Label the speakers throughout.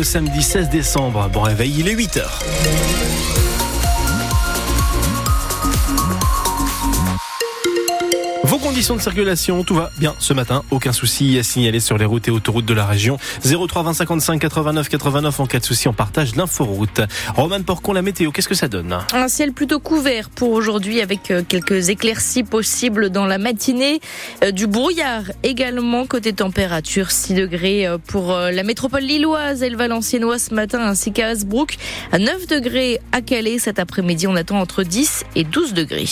Speaker 1: le samedi 16 décembre. Bon réveil, il est 8h. Conditions de circulation, tout va bien ce matin. Aucun souci à signaler sur les routes et autoroutes de la région. 03 20 55 89 89 en cas de souci, on partage l'inforoute. Roman Porcon, la météo, qu'est-ce que ça donne
Speaker 2: Un ciel plutôt couvert pour aujourd'hui avec euh, quelques éclaircies possibles dans la matinée. Euh, du brouillard également côté température, 6 degrés euh, pour la métropole lilloise et le valenciennois ce matin ainsi qu'à Hasbrook. 9 degrés à Calais cet après-midi, on attend entre 10 et 12 degrés.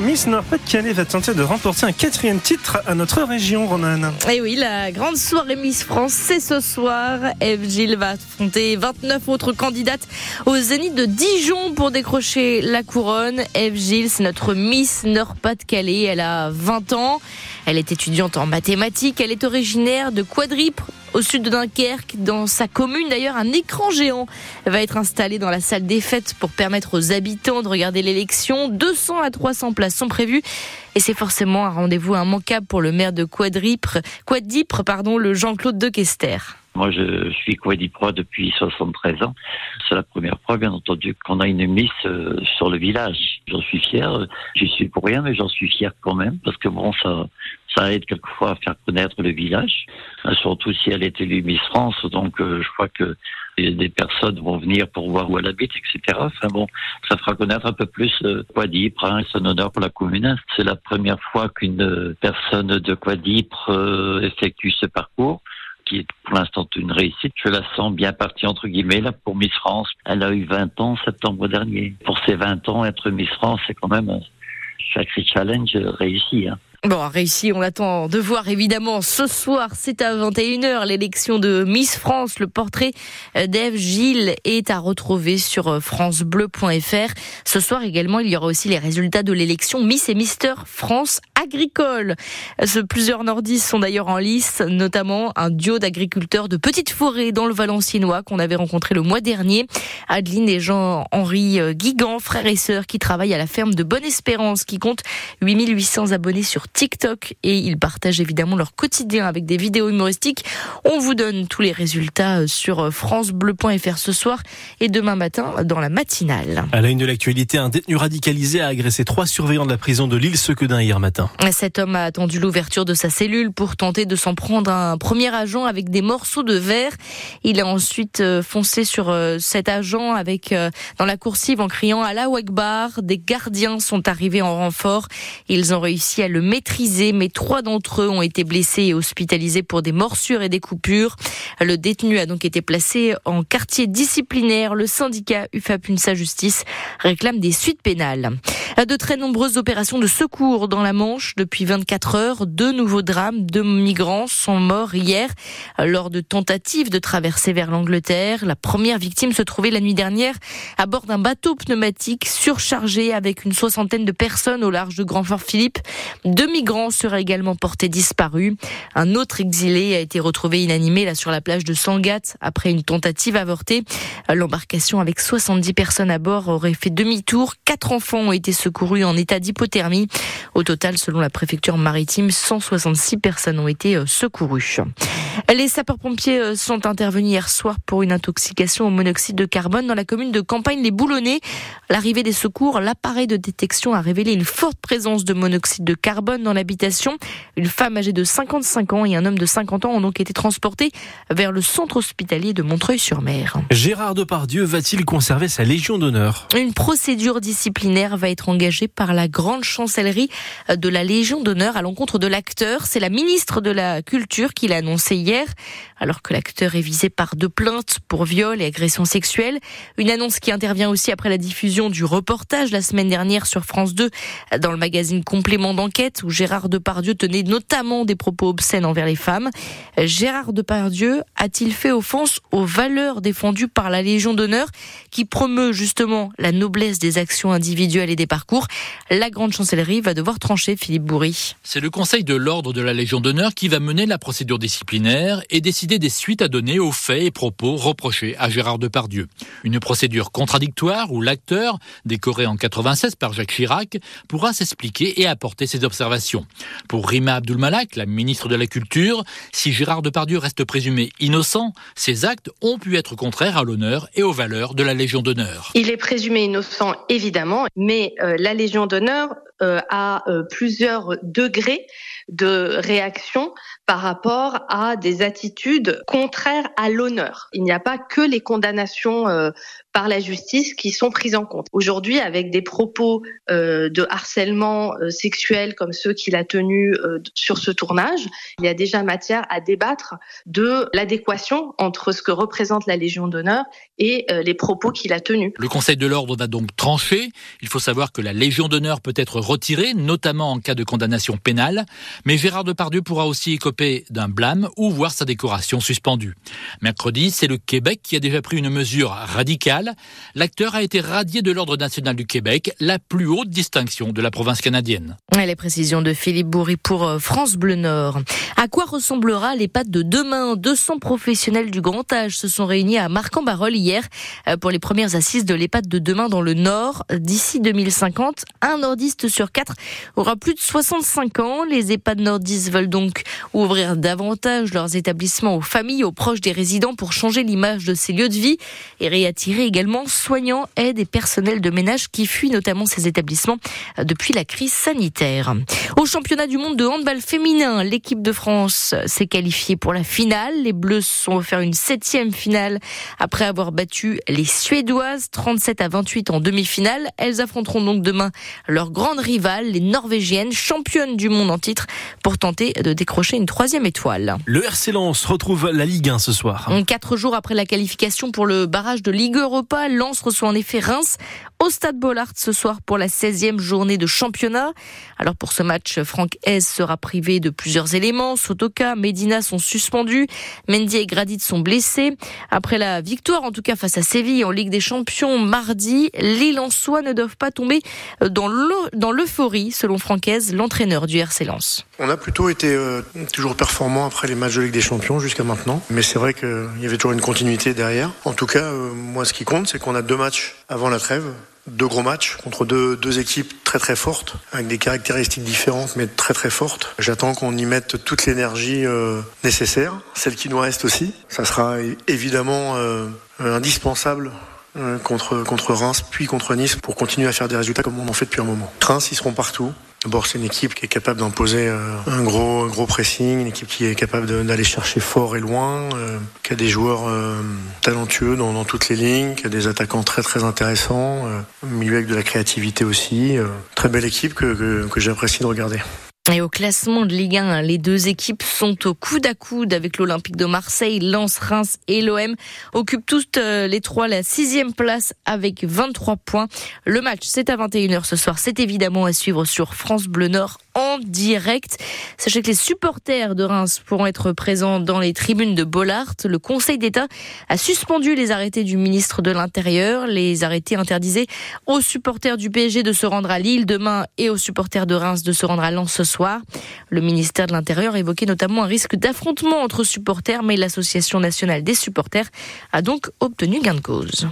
Speaker 1: Miss Nord-Pas-de-Calais va tenter de remporter un quatrième titre à notre région, Ronan.
Speaker 2: Et eh oui, la grande soirée Miss France, c'est ce soir. Eve Gilles va affronter 29 autres candidates au Zénith de Dijon pour décrocher la couronne. Eve Gilles, c'est notre Miss Nord-Pas-de-Calais. Elle a 20 ans. Elle est étudiante en mathématiques. Elle est originaire de Quadripre, au sud de Dunkerque. Dans sa commune, d'ailleurs, un écran géant va être installé dans la salle des fêtes pour permettre aux habitants de regarder l'élection. 200 à 300 places sont prévues. Et c'est forcément un rendez-vous immanquable pour le maire de Quadripre, Quadripre pardon, le Jean-Claude de Kester.
Speaker 3: Moi, je suis Quadipro depuis 73 ans. C'est la première fois, bien entendu, qu'on a une Miss euh, sur le village. J'en suis fier. J'y suis pour rien, mais j'en suis fier quand même, parce que bon, ça, ça aide quelquefois à faire connaître le village, euh, surtout si elle est élue Miss France. Donc, euh, je crois que des personnes vont venir pour voir où elle habite, etc. Enfin bon, ça fera connaître un peu plus Quadipre, hein, c'est un honneur pour la commune. C'est la première fois qu'une personne de Quadipre effectue ce parcours qui est pour l'instant une réussite. Je la sens bien partie, entre guillemets, là, pour Miss France. Elle a eu 20 ans septembre dernier. Pour ses 20 ans, être Miss France, c'est quand même un sacré challenge réussi. Hein.
Speaker 2: Bon, réussi, on attend de voir évidemment ce soir, c'est à 21h, l'élection de Miss France. Le portrait d'Ève Gilles est à retrouver sur euh, francebleu.fr. Ce soir également, il y aura aussi les résultats de l'élection Miss et Mister France agricole. Plusieurs nordistes sont d'ailleurs en lice, notamment un duo d'agriculteurs de petites forêts dans le Valenciennois qu'on avait rencontré le mois dernier. Adeline et Jean-Henri euh, Guigan, frères et sœurs qui travaillent à la ferme de Bonne Espérance, qui compte 8800 abonnés sur TikTok et ils partagent évidemment leur quotidien avec des vidéos humoristiques. On vous donne tous les résultats euh, sur euh, francebleu.fr ce soir et demain matin dans la matinale.
Speaker 1: À la une de l'actualité, un détenu radicalisé a agressé trois surveillants de la prison de l'île Sequedin hier matin.
Speaker 2: Cet homme a attendu l'ouverture de sa cellule pour tenter de s'en prendre un premier agent avec des morceaux de verre. Il a ensuite euh, foncé sur cet agent avec dans la coursive en criant à la Akbar. Des gardiens sont arrivés en renfort. Ils ont réussi à le mettre mais trois d'entre eux ont été blessés et hospitalisés pour des morsures et des coupures. Le détenu a donc été placé en quartier disciplinaire. Le syndicat UFAPUNSA Justice réclame des suites pénales. De très nombreuses opérations de secours dans la Manche depuis 24 heures. Deux nouveaux drames. Deux migrants sont morts hier lors de tentatives de traverser vers l'Angleterre. La première victime se trouvait la nuit dernière à bord d'un bateau pneumatique surchargé avec une soixantaine de personnes au large de Grand-Fort-Philippe. Deux migrants seraient également portés disparus. Un autre exilé a été retrouvé inanimé là sur la plage de Sangat après une tentative avortée. L'embarcation avec 70 personnes à bord aurait fait demi-tour. Quatre enfants ont été secourus en état d'hypothermie. Au total, selon la préfecture maritime, 166 personnes ont été euh, secourues. Les sapeurs-pompiers euh, sont intervenus hier soir pour une intoxication au monoxyde de carbone dans la commune de Campagne-les-Boulonnais. L'arrivée des secours, l'appareil de détection a révélé une forte présence de monoxyde de carbone dans l'habitation. Une femme âgée de 55 ans et un homme de 50 ans ont donc été transportés vers le centre hospitalier de Montreuil-sur-Mer.
Speaker 1: Gérard Depardieu va-t-il conserver sa Légion d'honneur?
Speaker 2: Une procédure disciplinaire va être engagée par la grande chancellerie de la Légion d'honneur à l'encontre de l'acteur. C'est la ministre de la Culture qui l'a annoncé hier, alors que l'acteur est visé par deux plaintes pour viol et agression sexuelle. Une annonce qui intervient aussi après la diffusion du reportage la semaine dernière sur France 2 dans le magazine Complément d'enquête où Gérard Depardieu tenait notamment des propos obscènes envers les femmes. Gérard Depardieu a-t-il fait offense aux valeurs défendues par la Légion d'honneur qui promeut justement la noblesse des actions individuelles et des parcours? La grande chancellerie va devoir trancher Philippe Bourri.
Speaker 4: C'est le Conseil de l'ordre de la Légion d'honneur qui va mener la procédure disciplinaire et décider des suites à donner aux faits et propos reprochés à Gérard Depardieu. Une procédure contradictoire où l'acteur, décoré en 96 par Jacques Chirac, pourra s'expliquer et apporter ses observations. Pour Rima Abdulmalak, la ministre de la Culture, si Gérard Depardieu reste présumé innocent, ses actes ont pu être contraires à l'honneur et aux valeurs de la Légion d'honneur.
Speaker 5: Il est présumé innocent, évidemment, mais euh, la Légion d'honneur euh, a euh, plusieurs degrés de réaction par rapport à des attitudes contraires à l'honneur. Il n'y a pas que les condamnations euh, par la justice qui sont prises en compte. Aujourd'hui, avec des propos euh, de harcèlement euh, sexuel comme ceux qu'il a tenus sur ce tournage, il y a déjà matière à débattre de l'adéquation entre ce que représente la Légion d'honneur et les propos qu'il a tenus.
Speaker 4: Le Conseil de l'ordre a donc tranché. Il faut savoir que la Légion d'honneur peut être retirée, notamment en cas de condamnation pénale. Mais Gérard Depardieu pourra aussi écoper d'un blâme ou voir sa décoration suspendue. Mercredi, c'est le Québec qui a déjà pris une mesure radicale. L'acteur a été radié de l'Ordre national du Québec, la plus haute distinction de la province canadienne.
Speaker 2: Les précisions de Philippe Bourri pour euh, France Bleu Nord. À quoi ressemblera l'EHPAD de demain? 200 professionnels du grand âge se sont réunis à Marc-en-Barœul hier euh, pour les premières assises de l'EHPAD de demain dans le Nord. D'ici 2050, un nordiste sur quatre aura plus de 65 ans. Les EHPAD nordistes veulent donc ouvrir davantage leurs établissements aux familles, aux proches des résidents pour changer l'image de ces lieux de vie et réattirer également soignants, aides et personnels de ménage qui fuient notamment ces établissements depuis la crise sanitaire. Au championnat du monde de handball féminin, l'équipe de France s'est qualifiée pour la finale. Les Bleus se sont offerts une septième finale après avoir battu les Suédoises 37 à 28 en demi-finale. Elles affronteront donc demain leur grande rivale, les Norvégiennes, championnes du monde en titre pour tenter de décrocher une troisième étoile.
Speaker 1: Le RC Lens retrouve la Ligue 1 ce soir.
Speaker 2: Quatre jours après la qualification pour le barrage de Ligue Europa, Lens reçoit en effet Reims au Stade Bollard ce soir pour la 16e journée de championnat. Alors pour ce match, Franck Hez sera privé de plusieurs éléments. Sotoka, Medina sont suspendus. Mendy et Gradit sont blessés. Après la victoire, en tout cas face à Séville en Ligue des Champions mardi, les Lensois ne doivent pas tomber dans l'euphorie, selon Franck Hez, l'entraîneur du RC Lens.
Speaker 6: On a plutôt été euh, toujours performant après les matchs de Ligue des Champions jusqu'à maintenant, mais c'est vrai qu'il y avait toujours une continuité derrière. En tout cas, euh, moi ce qui c'est qu'on a deux matchs avant la trêve deux gros matchs contre deux, deux équipes très très fortes, avec des caractéristiques différentes mais très très fortes. J'attends qu'on y mette toute l'énergie euh, nécessaire, celle qui nous reste aussi. Ça sera évidemment euh, indispensable euh, contre, contre Reims puis contre Nice pour continuer à faire des résultats comme on en fait depuis un moment. Reims, ils seront partout. D'abord, c'est une équipe qui est capable d'imposer euh, un gros, un gros pressing, une équipe qui est capable d'aller chercher fort et loin, euh, qui a des joueurs euh, talentueux dans, toutes les lignes, qui a des attaquants très très intéressants, au milieu avec de la créativité aussi. très belle équipe que, que j'apprécie de regarder.
Speaker 2: Et au classement de Ligue 1, les deux équipes sont au coude à coude avec l'Olympique de Marseille, Lens, Reims et l'OM. Occupent toutes euh, les trois la sixième place avec 23 points. Le match, c'est à 21h ce soir. C'est évidemment à suivre sur France Bleu Nord en direct. Sachez que les supporters de Reims pourront être présents dans les tribunes de Bollard. Le Conseil d'État a suspendu les arrêtés du ministre de l'Intérieur. Les arrêtés interdisaient aux supporters du PSG de se rendre à Lille demain et aux supporters de Reims de se rendre à Lens ce soir. Le ministère de l'Intérieur évoquait notamment un risque d'affrontement entre supporters, mais l'Association nationale des supporters a donc obtenu gain de cause.